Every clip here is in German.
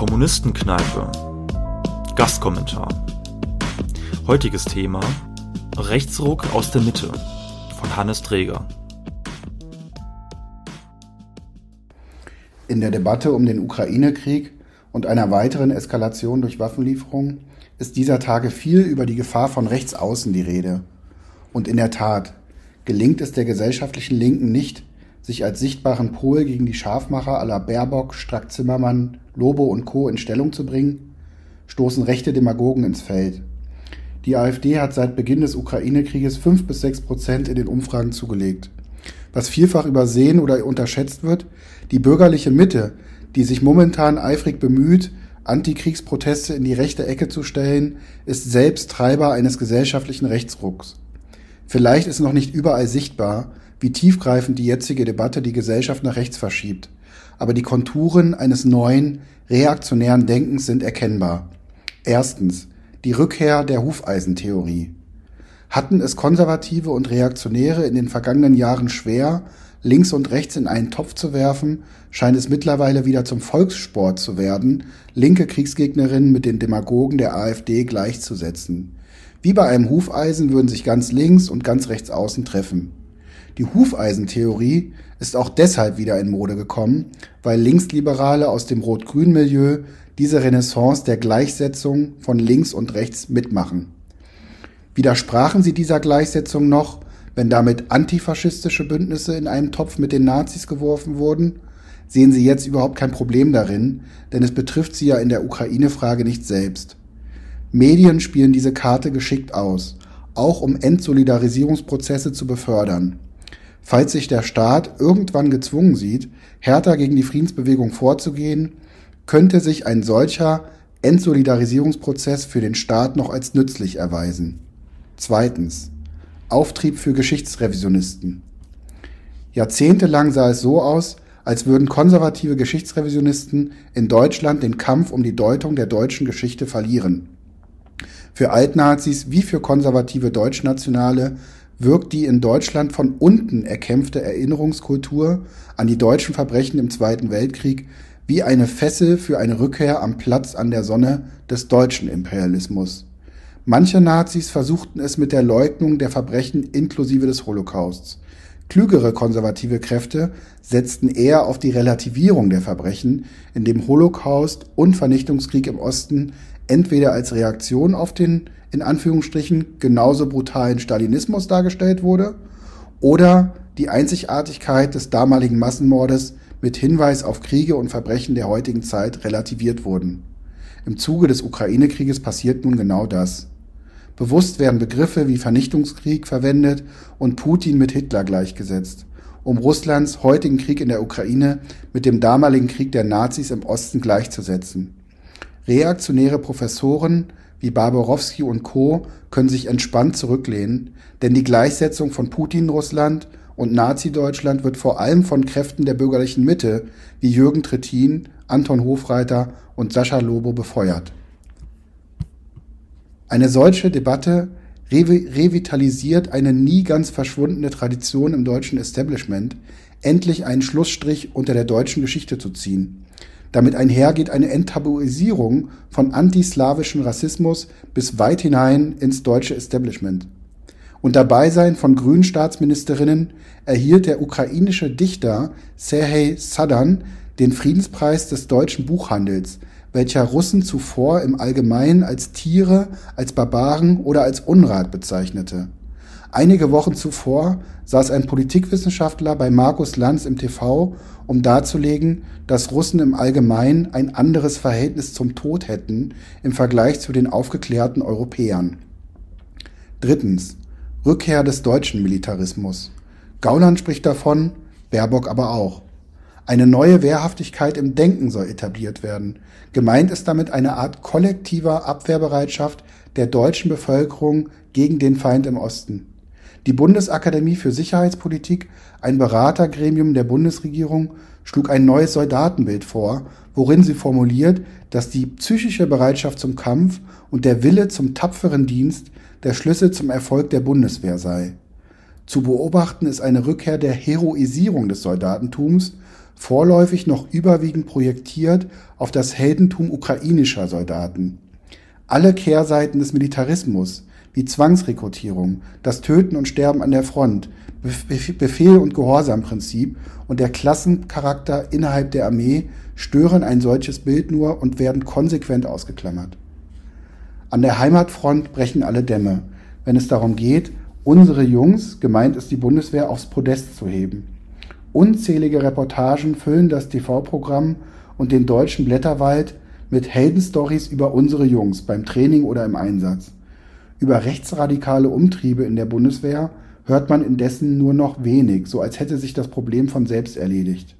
Kommunistenkneipe. Gastkommentar. Heutiges Thema Rechtsruck aus der Mitte von Hannes Träger. In der Debatte um den Ukraine-Krieg und einer weiteren Eskalation durch Waffenlieferungen ist dieser Tage viel über die Gefahr von rechts außen die Rede. Und in der Tat gelingt es der gesellschaftlichen Linken nicht, sich als sichtbaren Pol gegen die Scharfmacher aller Baerbock, Strack-Zimmermann, Lobo und Co. in Stellung zu bringen, stoßen rechte Demagogen ins Feld. Die AfD hat seit Beginn des Ukraine-Krieges fünf bis sechs Prozent in den Umfragen zugelegt. Was vielfach übersehen oder unterschätzt wird, die bürgerliche Mitte, die sich momentan eifrig bemüht, Antikriegsproteste in die rechte Ecke zu stellen, ist selbst Treiber eines gesellschaftlichen Rechtsrucks. Vielleicht ist noch nicht überall sichtbar, wie tiefgreifend die jetzige Debatte die Gesellschaft nach rechts verschiebt. Aber die Konturen eines neuen, reaktionären Denkens sind erkennbar. Erstens die Rückkehr der Hufeisentheorie. Hatten es Konservative und Reaktionäre in den vergangenen Jahren schwer, links und rechts in einen Topf zu werfen, scheint es mittlerweile wieder zum Volkssport zu werden, linke Kriegsgegnerinnen mit den Demagogen der AfD gleichzusetzen. Wie bei einem Hufeisen würden sich ganz links und ganz rechts außen treffen. Die Hufeisentheorie ist auch deshalb wieder in Mode gekommen, weil Linksliberale aus dem Rot-Grün-Milieu diese Renaissance der Gleichsetzung von links und rechts mitmachen. Widersprachen sie dieser Gleichsetzung noch, wenn damit antifaschistische Bündnisse in einen Topf mit den Nazis geworfen wurden? Sehen sie jetzt überhaupt kein Problem darin, denn es betrifft sie ja in der Ukraine-Frage nicht selbst. Medien spielen diese Karte geschickt aus, auch um Entsolidarisierungsprozesse zu befördern. Falls sich der Staat irgendwann gezwungen sieht, härter gegen die Friedensbewegung vorzugehen, könnte sich ein solcher Entsolidarisierungsprozess für den Staat noch als nützlich erweisen. Zweitens. Auftrieb für Geschichtsrevisionisten. Jahrzehntelang sah es so aus, als würden konservative Geschichtsrevisionisten in Deutschland den Kampf um die Deutung der deutschen Geschichte verlieren. Für Altnazis wie für konservative Deutschnationale wirkt die in Deutschland von unten erkämpfte Erinnerungskultur an die deutschen Verbrechen im Zweiten Weltkrieg wie eine Fessel für eine Rückkehr am Platz an der Sonne des deutschen Imperialismus. Manche Nazis versuchten es mit der Leugnung der Verbrechen inklusive des Holocausts. Klügere konservative Kräfte setzten eher auf die Relativierung der Verbrechen, in dem Holocaust und Vernichtungskrieg im Osten entweder als Reaktion auf den in Anführungsstrichen genauso brutalen Stalinismus dargestellt wurde oder die Einzigartigkeit des damaligen Massenmordes mit Hinweis auf Kriege und Verbrechen der heutigen Zeit relativiert wurden. Im Zuge des Ukraine-Krieges passiert nun genau das. Bewusst werden Begriffe wie Vernichtungskrieg verwendet und Putin mit Hitler gleichgesetzt, um Russlands heutigen Krieg in der Ukraine mit dem damaligen Krieg der Nazis im Osten gleichzusetzen. Reaktionäre Professoren wie Barborowski und Co. können sich entspannt zurücklehnen, denn die Gleichsetzung von Putin-Russland und Nazi-Deutschland wird vor allem von Kräften der bürgerlichen Mitte wie Jürgen Trittin, Anton Hofreiter und Sascha Lobo befeuert. Eine solche Debatte revitalisiert eine nie ganz verschwundene Tradition im deutschen Establishment, endlich einen Schlussstrich unter der deutschen Geschichte zu ziehen. Damit einhergeht eine Enttabuisierung von antislawischen Rassismus bis weit hinein ins deutsche Establishment. Unter Beisein von grünen Staatsministerinnen erhielt der ukrainische Dichter Serhej Sadan den Friedenspreis des deutschen Buchhandels, welcher Russen zuvor im Allgemeinen als Tiere, als Barbaren oder als Unrat bezeichnete. Einige Wochen zuvor saß ein Politikwissenschaftler bei Markus Lanz im TV, um darzulegen, dass Russen im Allgemeinen ein anderes Verhältnis zum Tod hätten im Vergleich zu den aufgeklärten Europäern. Drittens. Rückkehr des deutschen Militarismus. Gauland spricht davon, Baerbock aber auch. Eine neue Wehrhaftigkeit im Denken soll etabliert werden. Gemeint ist damit eine Art kollektiver Abwehrbereitschaft der deutschen Bevölkerung gegen den Feind im Osten. Die Bundesakademie für Sicherheitspolitik, ein Beratergremium der Bundesregierung, schlug ein neues Soldatenbild vor, worin sie formuliert, dass die psychische Bereitschaft zum Kampf und der Wille zum tapferen Dienst der Schlüssel zum Erfolg der Bundeswehr sei. Zu beobachten ist eine Rückkehr der Heroisierung des Soldatentums, vorläufig noch überwiegend projektiert auf das Heldentum ukrainischer Soldaten. Alle Kehrseiten des Militarismus, wie Zwangsrekrutierung, das Töten und Sterben an der Front, Befehl- und Gehorsamprinzip und der Klassencharakter innerhalb der Armee stören ein solches Bild nur und werden konsequent ausgeklammert. An der Heimatfront brechen alle Dämme, wenn es darum geht, unsere Jungs, gemeint ist die Bundeswehr, aufs Podest zu heben. Unzählige Reportagen füllen das TV-Programm und den deutschen Blätterwald mit Heldenstories über unsere Jungs beim Training oder im Einsatz. Über rechtsradikale Umtriebe in der Bundeswehr hört man indessen nur noch wenig, so als hätte sich das Problem von selbst erledigt.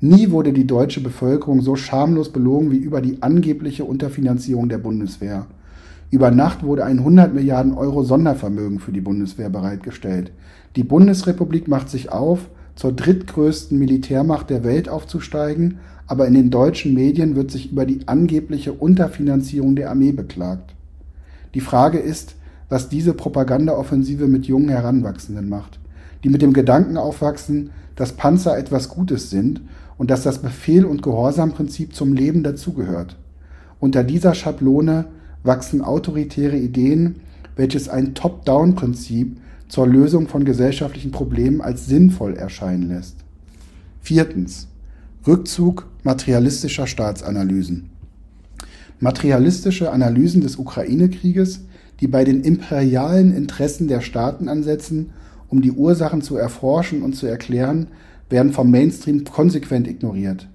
Nie wurde die deutsche Bevölkerung so schamlos belogen wie über die angebliche Unterfinanzierung der Bundeswehr. Über Nacht wurde ein 100 Milliarden Euro Sondervermögen für die Bundeswehr bereitgestellt. Die Bundesrepublik macht sich auf, zur drittgrößten Militärmacht der Welt aufzusteigen, aber in den deutschen Medien wird sich über die angebliche Unterfinanzierung der Armee beklagt. Die Frage ist, was diese Propagandaoffensive mit jungen Heranwachsenden macht, die mit dem Gedanken aufwachsen, dass Panzer etwas Gutes sind und dass das Befehl- und Gehorsam-Prinzip zum Leben dazugehört. Unter dieser Schablone wachsen autoritäre Ideen, welches ein Top-Down-Prinzip zur Lösung von gesellschaftlichen Problemen als sinnvoll erscheinen lässt. Viertens. Rückzug materialistischer Staatsanalysen. Materialistische Analysen des Ukraine-Krieges, die bei den imperialen Interessen der Staaten ansetzen, um die Ursachen zu erforschen und zu erklären, werden vom Mainstream konsequent ignoriert.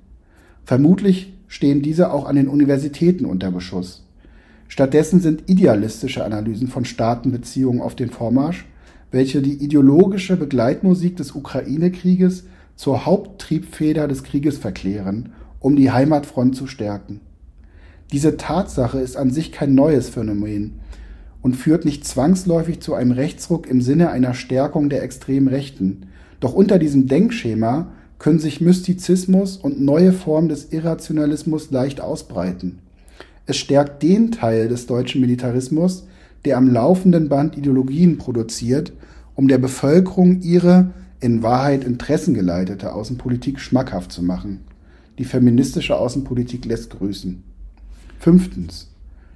Vermutlich stehen diese auch an den Universitäten unter Beschuss. Stattdessen sind idealistische Analysen von Staatenbeziehungen auf den Vormarsch, welche die ideologische Begleitmusik des Ukraine-Krieges zur Haupttriebfeder des Krieges verklären, um die Heimatfront zu stärken. Diese Tatsache ist an sich kein neues Phänomen und führt nicht zwangsläufig zu einem Rechtsruck im Sinne einer Stärkung der extremen Rechten. Doch unter diesem Denkschema können sich Mystizismus und neue Formen des Irrationalismus leicht ausbreiten. Es stärkt den Teil des deutschen Militarismus, der am laufenden Band Ideologien produziert, um der Bevölkerung ihre in Wahrheit interessengeleitete Außenpolitik schmackhaft zu machen. Die feministische Außenpolitik lässt grüßen. Fünftens.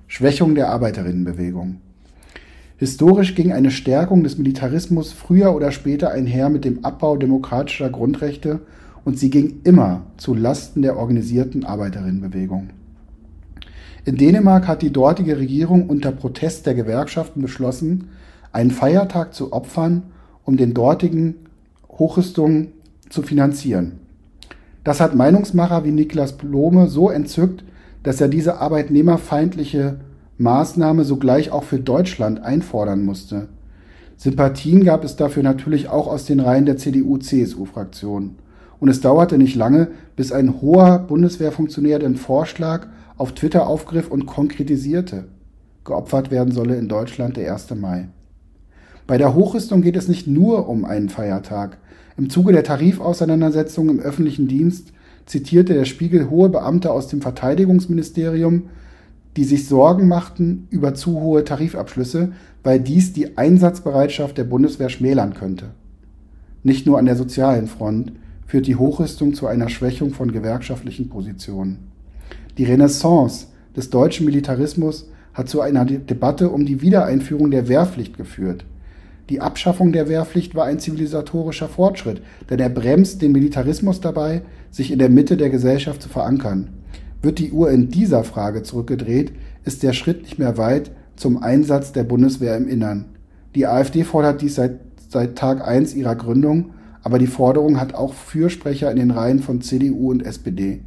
Schwächung der Arbeiterinnenbewegung. Historisch ging eine Stärkung des Militarismus früher oder später einher mit dem Abbau demokratischer Grundrechte und sie ging immer zu Lasten der organisierten Arbeiterinnenbewegung. In Dänemark hat die dortige Regierung unter Protest der Gewerkschaften beschlossen, einen Feiertag zu opfern, um den dortigen Hochrüstungen zu finanzieren. Das hat Meinungsmacher wie Niklas Blome so entzückt, dass er diese arbeitnehmerfeindliche Maßnahme sogleich auch für Deutschland einfordern musste. Sympathien gab es dafür natürlich auch aus den Reihen der CDU-CSU-Fraktion. Und es dauerte nicht lange, bis ein hoher Bundeswehrfunktionär den Vorschlag auf Twitter aufgriff und konkretisierte. Geopfert werden solle in Deutschland der 1. Mai. Bei der Hochrüstung geht es nicht nur um einen Feiertag. Im Zuge der Tarifauseinandersetzung im öffentlichen Dienst zitierte der Spiegel hohe Beamte aus dem Verteidigungsministerium, die sich Sorgen machten über zu hohe Tarifabschlüsse, weil dies die Einsatzbereitschaft der Bundeswehr schmälern könnte. Nicht nur an der sozialen Front führt die Hochrüstung zu einer Schwächung von gewerkschaftlichen Positionen. Die Renaissance des deutschen Militarismus hat zu einer Debatte um die Wiedereinführung der Wehrpflicht geführt. Die Abschaffung der Wehrpflicht war ein zivilisatorischer Fortschritt, denn er bremst den Militarismus dabei, sich in der Mitte der Gesellschaft zu verankern. Wird die Uhr in dieser Frage zurückgedreht, ist der Schritt nicht mehr weit zum Einsatz der Bundeswehr im Innern. Die AfD fordert dies seit, seit Tag 1 ihrer Gründung, aber die Forderung hat auch Fürsprecher in den Reihen von CDU und SPD.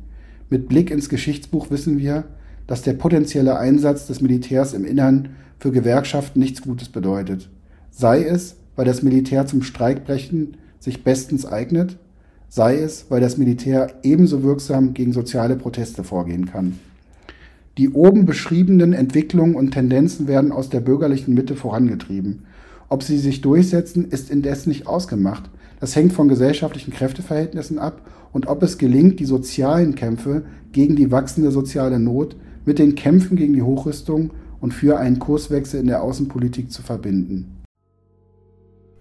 Mit Blick ins Geschichtsbuch wissen wir, dass der potenzielle Einsatz des Militärs im Innern für Gewerkschaften nichts Gutes bedeutet. Sei es, weil das Militär zum Streikbrechen sich bestens eignet, sei es, weil das Militär ebenso wirksam gegen soziale Proteste vorgehen kann. Die oben beschriebenen Entwicklungen und Tendenzen werden aus der bürgerlichen Mitte vorangetrieben. Ob sie sich durchsetzen, ist indes nicht ausgemacht. Das hängt von gesellschaftlichen Kräfteverhältnissen ab und ob es gelingt, die sozialen Kämpfe gegen die wachsende soziale Not mit den Kämpfen gegen die Hochrüstung und für einen Kurswechsel in der Außenpolitik zu verbinden.